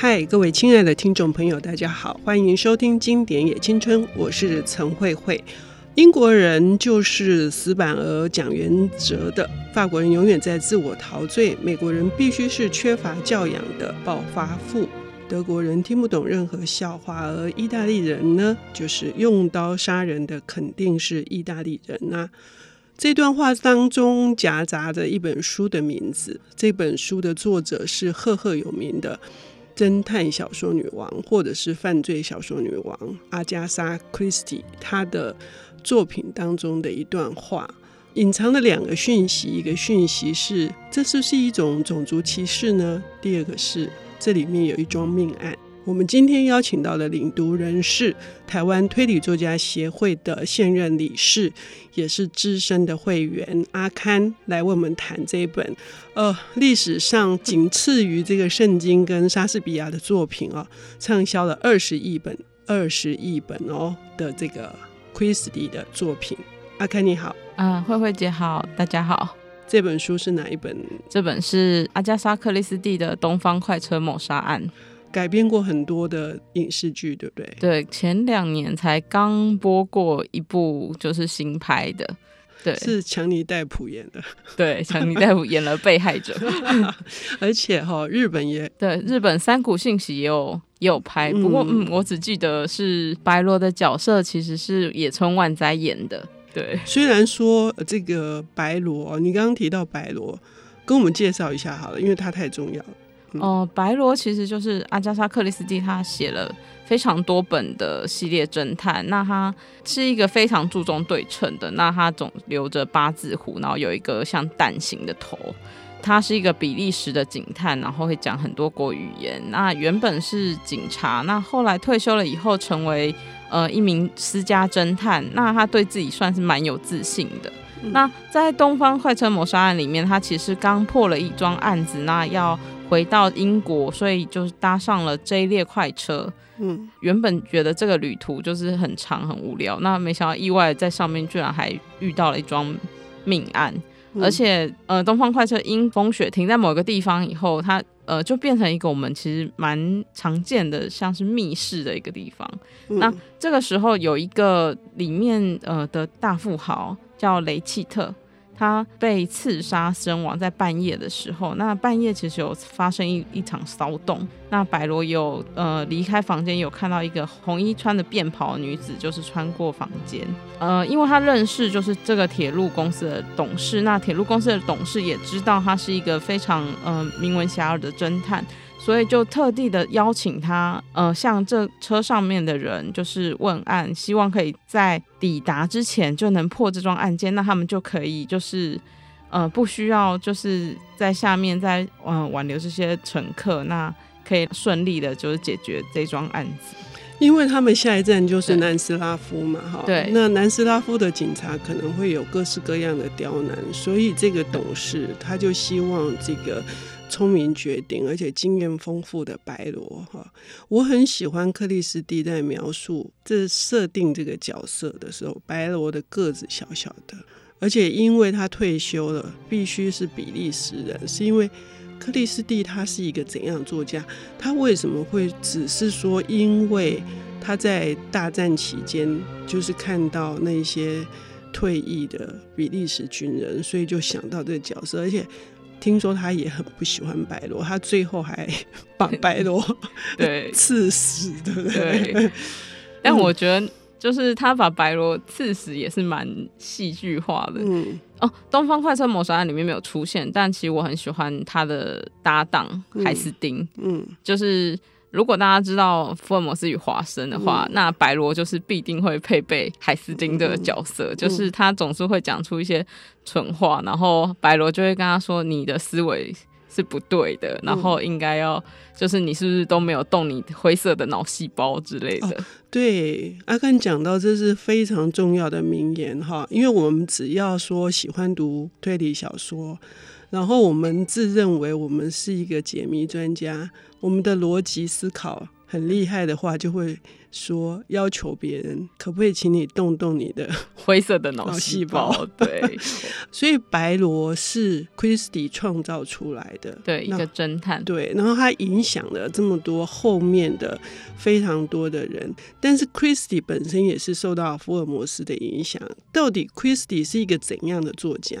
嗨，各位亲爱的听众朋友，大家好，欢迎收听《经典也青春》，我是陈慧慧。英国人就是死板而讲原则的，法国人永远在自我陶醉，美国人必须是缺乏教养的暴发户，德国人听不懂任何笑话，而意大利人呢，就是用刀杀人的，肯定是意大利人呐、这段话当中夹杂着一本书的名字，这本书的作者是赫赫有名的。侦探小说女王，或者是犯罪小说女王阿加莎·克里斯蒂，她的作品当中的一段话，隐藏的两个讯息：一个讯息是这是不是一种种族歧视呢？第二个是这里面有一桩命案。我们今天邀请到的领读人是台湾推理作家协会的现任理事，也是资深的会员阿堪，来为我们谈这一本呃历史上仅次于这个圣经跟莎士比亚的作品啊，畅销了二十亿本二十亿本哦的这个克里斯蒂的作品。阿堪你好，啊，慧慧姐好，大家好。这本书是哪一本？这本是阿加莎克里斯蒂的《东方快车谋杀案》。改编过很多的影视剧，对不对？对，前两年才刚播过一部，就是新拍的，对，是强尼戴普演的。对，强尼戴普演了被害者，而且哈、哦，日本也对，日本三谷信息也有也有拍，不过嗯，我只记得是白罗的角色其实是野村万斋演的。对，虽然说这个白罗，你刚刚提到白罗，跟我们介绍一下好了，因为它太重要了。哦、呃，白罗其实就是阿加莎·克里斯蒂，他写了非常多本的系列侦探。那他是一个非常注重对称的，那他总留着八字胡，然后有一个像蛋形的头。他是一个比利时的警探，然后会讲很多国语言。那原本是警察，那后来退休了以后，成为呃一名私家侦探。那他对自己算是蛮有自信的。嗯、那在《东方快车谋杀案》里面，他其实刚破了一桩案子，那要。回到英国，所以就是搭上了这一列快车。嗯，原本觉得这个旅途就是很长很无聊，那没想到意外在上面居然还遇到了一桩命案。嗯、而且，呃，东方快车因风雪停在某个地方以后，它呃就变成一个我们其实蛮常见的，像是密室的一个地方。嗯、那这个时候有一个里面呃的大富豪叫雷契特。他被刺杀身亡，在半夜的时候，那半夜其实有发生一一场骚动。那白罗有呃离开房间，有看到一个红衣穿的便袍女子，就是穿过房间。呃，因为他认识就是这个铁路公司的董事，那铁路公司的董事也知道他是一个非常呃名闻遐迩的侦探。所以就特地的邀请他，呃，向这车上面的人就是问案，希望可以在抵达之前就能破这桩案件，那他们就可以就是，呃，不需要就是在下面再嗯、呃、挽留这些乘客，那可以顺利的就是解决这桩案子。因为他们下一站就是南斯拉夫嘛，哈，对，那南斯拉夫的警察可能会有各式各样的刁难，所以这个董事他就希望这个。聪明绝顶而且经验丰富的白罗哈，我很喜欢克里斯蒂在描述这设定这个角色的时候，白罗的个子小小的，而且因为他退休了，必须是比利时人，是因为克里斯蒂他是一个怎样作家？他为什么会只是说，因为他在大战期间就是看到那些退役的比利时军人，所以就想到这个角色，而且。听说他也很不喜欢白罗，他最后还 把白罗 对 刺死，对不对？对。但我觉得，就是他把白罗刺死也是蛮戏剧化的。嗯。哦，《东方快车谋杀案》里面没有出现，但其实我很喜欢他的搭档海斯汀。嗯。就是。如果大家知道福尔摩斯与华生的话，嗯、那白罗就是必定会配备海斯汀的角色，嗯、就是他总是会讲出一些蠢话，然后白罗就会跟他说：“你的思维是不对的，嗯、然后应该要就是你是不是都没有动你灰色的脑细胞之类的。哦”对，阿甘讲到这是非常重要的名言哈，因为我们只要说喜欢读推理小说。然后我们自认为我们是一个解谜专家，我们的逻辑思考很厉害的话，就会说要求别人可不可以请你动动你的 灰色的脑细胞。对，所以白罗是 Christie 创造出来的，对，一个侦探。对，然后他影响了这么多后面的非常多的人，但是 Christie 本身也是受到福尔摩斯的影响。到底 Christie 是一个怎样的作家？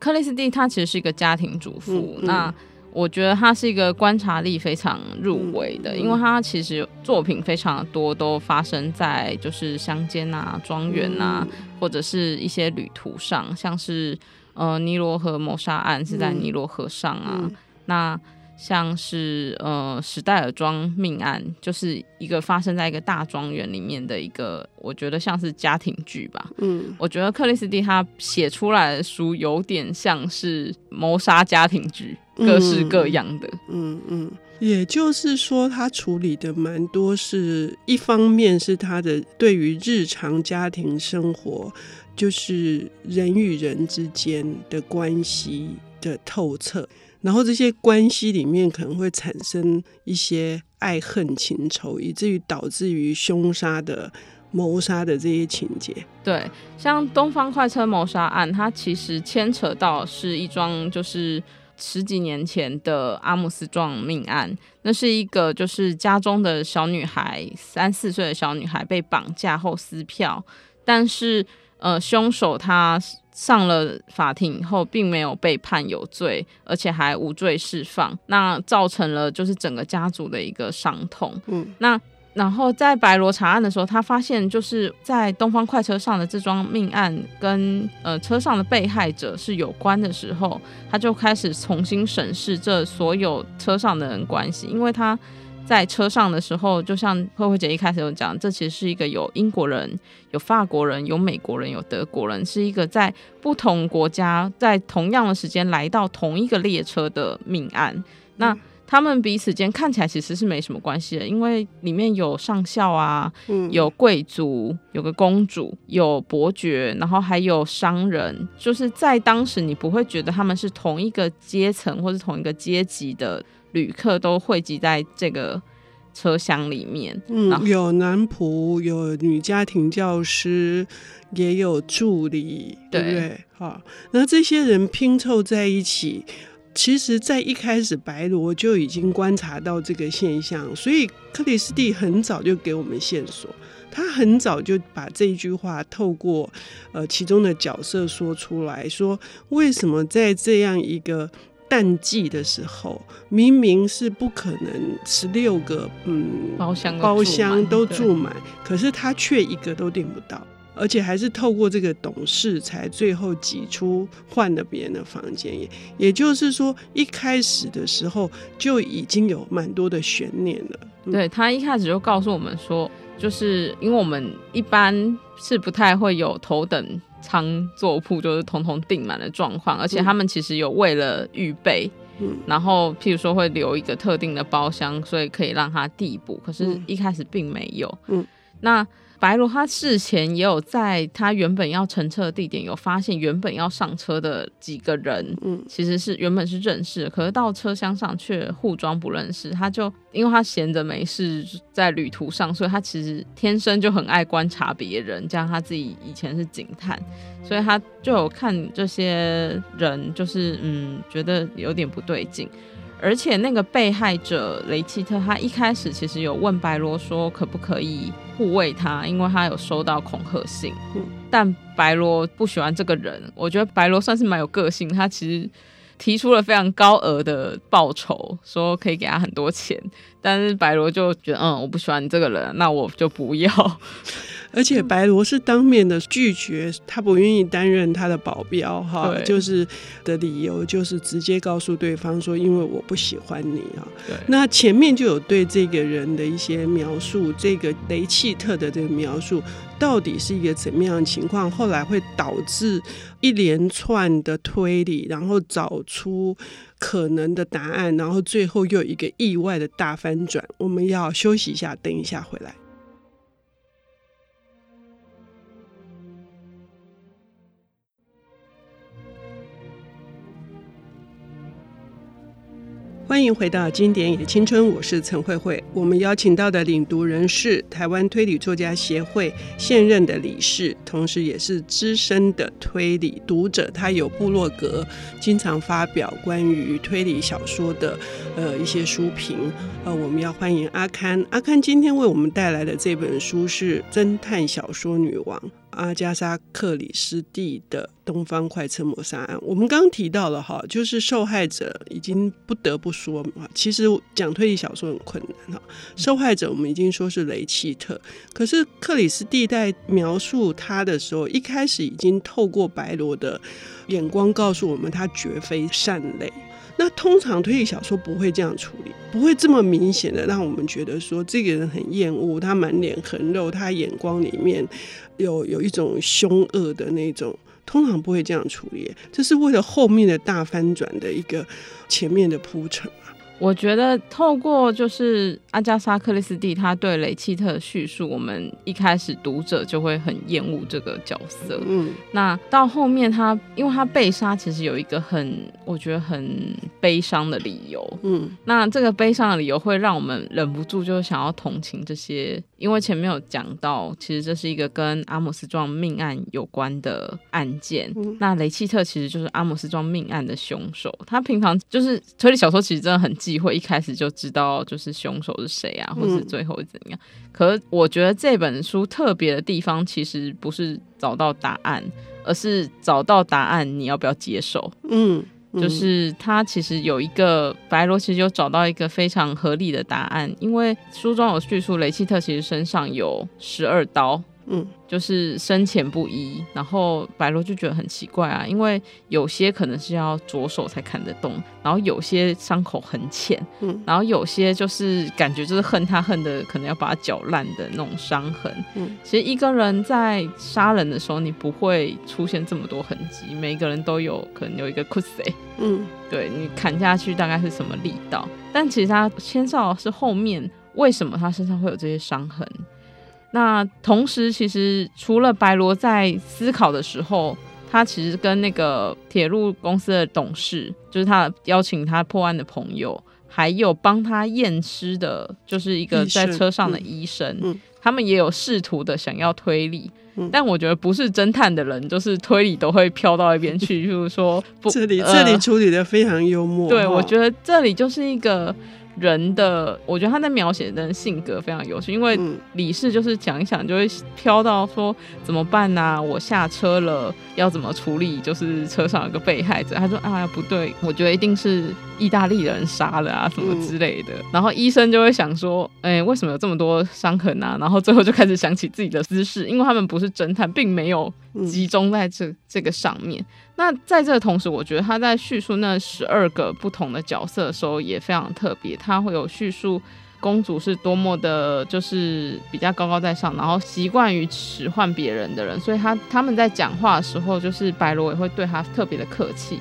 克里斯蒂她其实是一个家庭主妇，那。我觉得他是一个观察力非常入围的，因为他其实作品非常的多，都发生在就是乡间啊、庄园啊，或者是一些旅途上，像是呃尼罗河谋杀案是在尼罗河上啊，那。像是呃史代尔庄命案，就是一个发生在一个大庄园里面的一个，我觉得像是家庭剧吧。嗯，我觉得克里斯蒂他写出来的书有点像是谋杀家庭剧，各式各样的。嗯嗯，嗯，也就是说他处理的蛮多是，是一方面是他的对于日常家庭生活，就是人与人之间的关系的透彻。然后这些关系里面可能会产生一些爱恨情仇，以至于导致于凶杀的谋杀的这些情节。对，像东方快车谋杀案，它其实牵扯到是一桩就是十几年前的阿姆斯壮命案。那是一个就是家中的小女孩，三四岁的小女孩被绑架后撕票，但是呃凶手他。上了法庭以后，并没有被判有罪，而且还无罪释放，那造成了就是整个家族的一个伤痛。嗯，那然后在白罗查案的时候，他发现就是在东方快车上的这桩命案跟呃车上的被害者是有关的时候，他就开始重新审视这所有车上的人关系，因为他。在车上的时候，就像慧慧姐一开始有讲，这其实是一个有英国人、有法国人、有美国人、有德国人，是一个在不同国家在同样的时间来到同一个列车的命案。那他们彼此间看起来其实是没什么关系的，因为里面有上校啊，有贵族，有个公主，有伯爵，然后还有商人，就是在当时你不会觉得他们是同一个阶层或是同一个阶级的。旅客都汇集在这个车厢里面，嗯，有男仆，有女家庭教师，也有助理，对，不对？好，那这些人拼凑在一起，其实，在一开始，白罗就已经观察到这个现象，所以克里斯蒂很早就给我们线索，他很早就把这一句话透过呃其中的角色说出来说，为什么在这样一个。淡季的时候，明明是不可能十六个嗯包厢包厢都住满，可是他却一个都订不到，而且还是透过这个董事才最后挤出换了别人的房间。也也就是说，一开始的时候就已经有蛮多的悬念了。嗯、对，他一开始就告诉我们说，就是因为我们一般是不太会有头等。舱座铺就是通通订满的状况，而且他们其实有为了预备，嗯，然后譬如说会留一个特定的包厢，所以可以让他递补，可是一开始并没有，嗯，那。白罗他事前也有在他原本要乘车的地点有发现原本要上车的几个人，嗯，其实是原本是认识的，可是到车厢上却互装不认识。他就因为他闲着没事在旅途上，所以他其实天生就很爱观察别人，加上他自己以前是警探，所以他就有看这些人，就是嗯，觉得有点不对劲。而且那个被害者雷奇特，他一开始其实有问白罗说可不可以护卫他，因为他有收到恐吓信。嗯，但白罗不喜欢这个人。我觉得白罗算是蛮有个性，他其实提出了非常高额的报酬，说可以给他很多钱。但是白罗就觉得，嗯，我不喜欢你这个人，那我就不要。而且白罗是当面的拒绝，他不愿意担任他的保镖，哈，就是的理由就是直接告诉对方说，因为我不喜欢你啊。那前面就有对这个人的一些描述，这个雷契特的这个描述到底是一个怎么样的情况，后来会导致一连串的推理，然后找出可能的答案，然后最后又有一个意外的大翻转。我们要休息一下，等一下回来。欢迎回到《经典也青春》，我是陈慧慧。我们邀请到的领读人是台湾推理作家协会现任的理事，同时也是资深的推理读者。他有部落格，经常发表关于推理小说的呃一些书评。呃，我们要欢迎阿堪。阿堪今天为我们带来的这本书是《侦探小说女王》。阿加莎·克里斯蒂的《东方快车谋杀案》，我们刚刚提到了哈，就是受害者已经不得不说嘛，其实讲推理小说很困难哈。受害者我们已经说是雷契特，可是克里斯蒂在描述他的时候，一开始已经透过白罗的眼光告诉我们，他绝非善类。那通常推理小说不会这样处理，不会这么明显的让我们觉得说这个人很厌恶，他满脸横肉，他眼光里面有有一种凶恶的那种，通常不会这样处理，这是为了后面的大翻转的一个前面的铺陈。我觉得透过就是阿加莎·克里斯蒂他对雷契特的叙述，我们一开始读者就会很厌恶这个角色。嗯，那到后面他，因为他被杀，其实有一个很我觉得很悲伤的理由。嗯，那这个悲伤的理由会让我们忍不住就想要同情这些，因为前面有讲到，其实这是一个跟阿姆斯壮命案有关的案件。嗯，那雷契特其实就是阿姆斯壮命案的凶手。他平常就是推理小说，其实真的很忌讳一开始就知道就是凶手是谁啊，或是最后怎样。嗯、可是我觉得这本书特别的地方，其实不是找到答案，而是找到答案，你要不要接受？嗯，嗯就是他其实有一个白罗，其实就找到一个非常合理的答案，因为书中有叙述雷契特其实身上有十二刀。嗯，就是深浅不一，然后白罗就觉得很奇怪啊，因为有些可能是要左手才砍得动，然后有些伤口很浅，嗯，然后有些就是感觉就是恨他恨的可能要把他搅烂的那种伤痕，嗯，其实一个人在杀人的时候，你不会出现这么多痕迹，每个人都有可能有一个酷塞，嗯，对，你砍下去大概是什么力道，但其实他牵涉的是后面为什么他身上会有这些伤痕。那同时，其实除了白罗在思考的时候，他其实跟那个铁路公司的董事，就是他邀请他破案的朋友，还有帮他验尸的，就是一个在车上的医生，嗯嗯、他们也有试图的想要推理，嗯、但我觉得不是侦探的人，就是推理都会飘到一边去，就是说不，这里、呃、这里处理的非常幽默。对，我觉得这里就是一个。人的，我觉得他在描写的性格非常有趣，因为理事就是讲一讲就会飘到说怎么办呢、啊？我下车了，要怎么处理？就是车上有个被害者，他说啊不对，我觉得一定是意大利人杀的啊什么之类的。然后医生就会想说，哎、欸，为什么有这么多伤痕啊？然后最后就开始想起自己的私事，因为他们不是侦探，并没有集中在这这个上面。那在这同时，我觉得他在叙述那十二个不同的角色的时候也非常特别。他会有叙述公主是多么的，就是比较高高在上，然后习惯于使唤别人的人，所以他他们在讲话的时候，就是白罗也会对他特别的客气。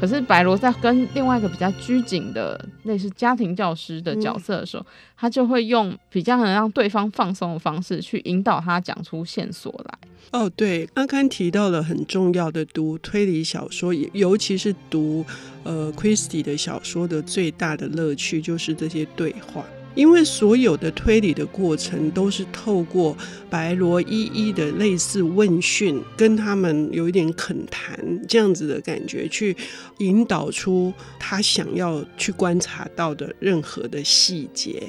可是白罗在跟另外一个比较拘谨的类似家庭教师的角色的时候，嗯、他就会用比较能让对方放松的方式去引导他讲出线索来。哦，对，阿甘提到了很重要的读推理小说，尤其是读呃 Christie 的小说的最大的乐趣就是这些对话。因为所有的推理的过程都是透过白罗一一的类似问讯，跟他们有一点恳谈这样子的感觉，去引导出他想要去观察到的任何的细节。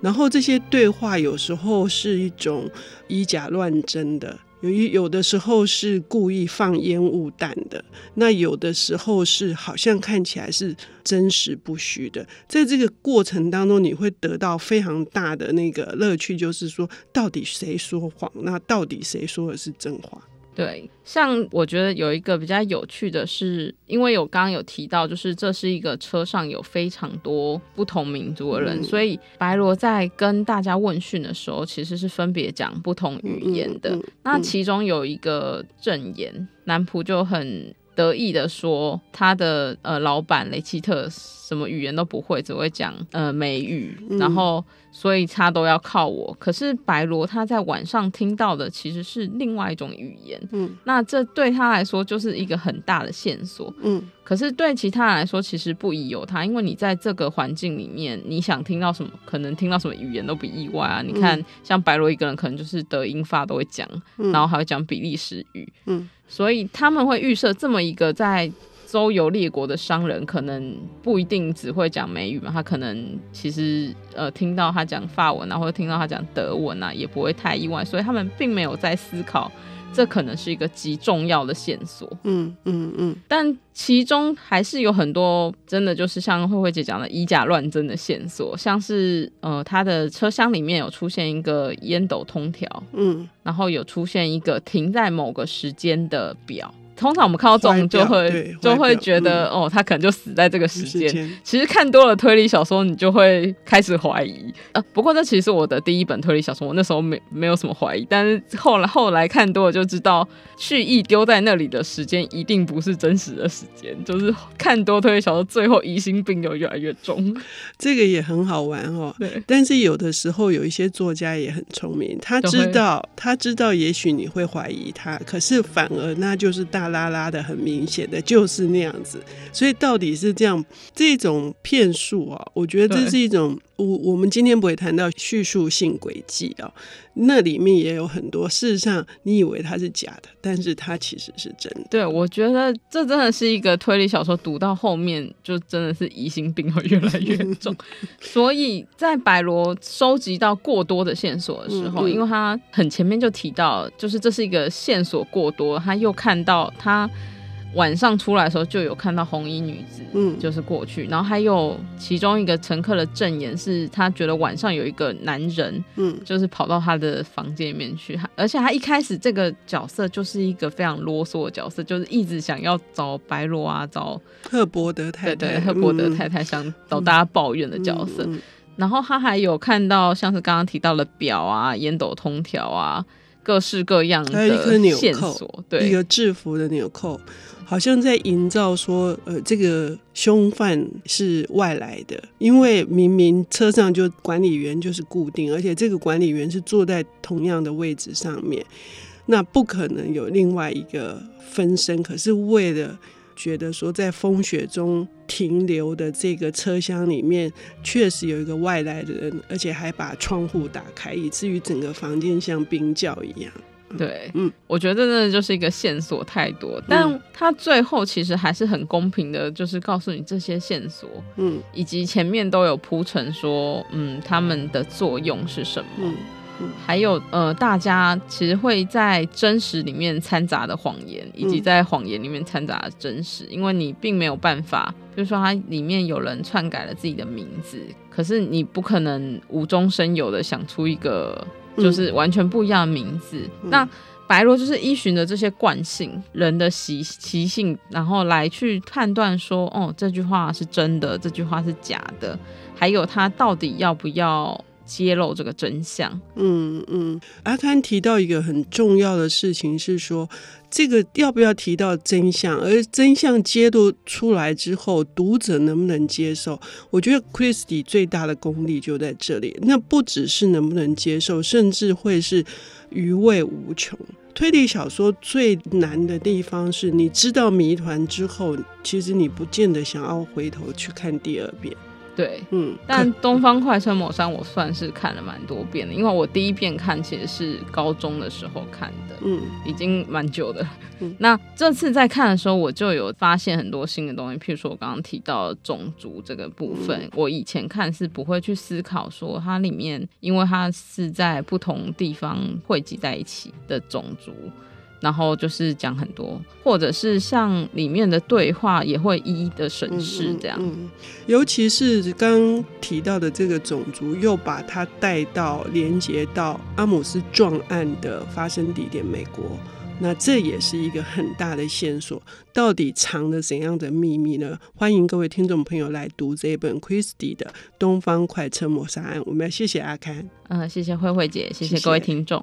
然后这些对话有时候是一种以假乱真的。由于有的时候是故意放烟雾弹的，那有的时候是好像看起来是真实不虚的，在这个过程当中，你会得到非常大的那个乐趣，就是说到底谁说谎，那到底谁说的是真话？对，像我觉得有一个比较有趣的是，因为有刚刚有提到，就是这是一个车上有非常多不同民族的人，嗯、所以白罗在跟大家问讯的时候，其实是分别讲不同语言的。嗯嗯嗯、那其中有一个证言，男仆就很得意的说他的呃老板雷奇特什么语言都不会，只会讲呃美语，嗯、然后所以他都要靠我。可是白罗他在晚上听到的其实是另外一种语言，嗯，那这对他来说就是一个很大的线索，嗯。可是对其他人来说，其实不疑有他，因为你在这个环境里面，你想听到什么，可能听到什么语言都不意外啊。你看，像白罗一个人，可能就是德英法都会讲，嗯、然后还会讲比利时语，嗯。所以他们会预设这么一个在周游列国的商人，可能不一定只会讲美语嘛，他可能其实呃听到他讲法文啊，或者听到他讲德文啊，也不会太意外。所以他们并没有在思考，这可能是一个极重要的线索。嗯嗯嗯。但其中还是有很多真的就是像慧慧姐讲的以假乱真的线索，像是呃他的车厢里面有出现一个烟斗通条，嗯，然后有出现一个停在某个时间的表。通常我们看到这种就会就会觉得、嗯、哦，他可能就死在这个时间。其实看多了推理小说，你就会开始怀疑。呃，不过这其实是我的第一本推理小说，我那时候没没有什么怀疑，但是后来后来看多了就知道，蓄意丢在那里的时间一定不是真实的时间。就是看多推理小说，最后疑心病就越来越重。这个也很好玩哦。对。但是有的时候有一些作家也很聪明，他知道他知道，也许你会怀疑他，可是反而那就是大。拉拉的很明显的就是那样子，所以到底是这样这种骗术啊？我觉得这是一种我我们今天不会谈到叙述性轨迹啊，那里面也有很多。事实上，你以为它是假的，但是它其实是真的。对，我觉得这真的是一个推理小说，读到后面就真的是疑心病会越来越重。所以在白罗收集到过多的线索的时候，嗯嗯，因为他很前面就提到，就是这是一个线索过多，他又看到。他晚上出来的时候就有看到红衣女子，嗯，就是过去，然后还有其中一个乘客的证言是，他觉得晚上有一个男人，嗯，就是跑到他的房间里面去，而且他一开始这个角色就是一个非常啰嗦的角色，就是一直想要找白罗啊，找赫伯德太太，对对，赫伯德太太想找大家抱怨的角色。嗯嗯嗯、然后他还有看到像是刚刚提到的表啊、烟斗通条啊。各式各样的线索，对，一个制服的纽扣，好像在营造说，呃，这个凶犯是外来的，因为明明车上就管理员就是固定，而且这个管理员是坐在同样的位置上面，那不可能有另外一个分身，可是为了。觉得说，在风雪中停留的这个车厢里面，确实有一个外来的人，而且还把窗户打开，以至于整个房间像冰窖一样。对，嗯，我觉得真的就是一个线索太多，但他最后其实还是很公平的，就是告诉你这些线索，嗯，以及前面都有铺陈说，嗯，他们的作用是什么。嗯还有呃，大家其实会在真实里面掺杂的谎言，以及在谎言里面掺杂的真实，因为你并没有办法，比如说它里面有人篡改了自己的名字，可是你不可能无中生有的想出一个就是完全不一样的名字。嗯、那白罗就是依循着这些惯性、人的习习性，然后来去判断说，哦，这句话是真的，这句话是假的，还有他到底要不要。揭露这个真相。嗯嗯，阿堪提到一个很重要的事情是说，这个要不要提到真相？而真相揭露出来之后，读者能不能接受？我觉得 Christie 最大的功力就在这里。那不只是能不能接受，甚至会是余味无穷。推理小说最难的地方是你知道谜团之后，其实你不见得想要回头去看第二遍。对，嗯，但《东方快车谋杀案》我算是看了蛮多遍的，因为我第一遍看其实是高中的时候看的，嗯，已经蛮久的。嗯，那这次在看的时候，我就有发现很多新的东西，譬如说我刚刚提到种族这个部分，嗯，我以前看是不会去思考说它里面，因为它是在不同地方汇集在一起的种族。然后就是讲很多，或者是像里面的对话也会一一的审视这样。嗯嗯，尤其是刚提到的这个种族，又把它带到连接到阿姆斯壮案的发生地点美国，那这也是一个很大的线索。到底藏着怎样的秘密呢？欢迎各位听众朋友来读这本 Christie 的《东方快车谋杀案》。我们要谢谢阿堪，嗯，谢谢慧慧姐，谢谢各位听众。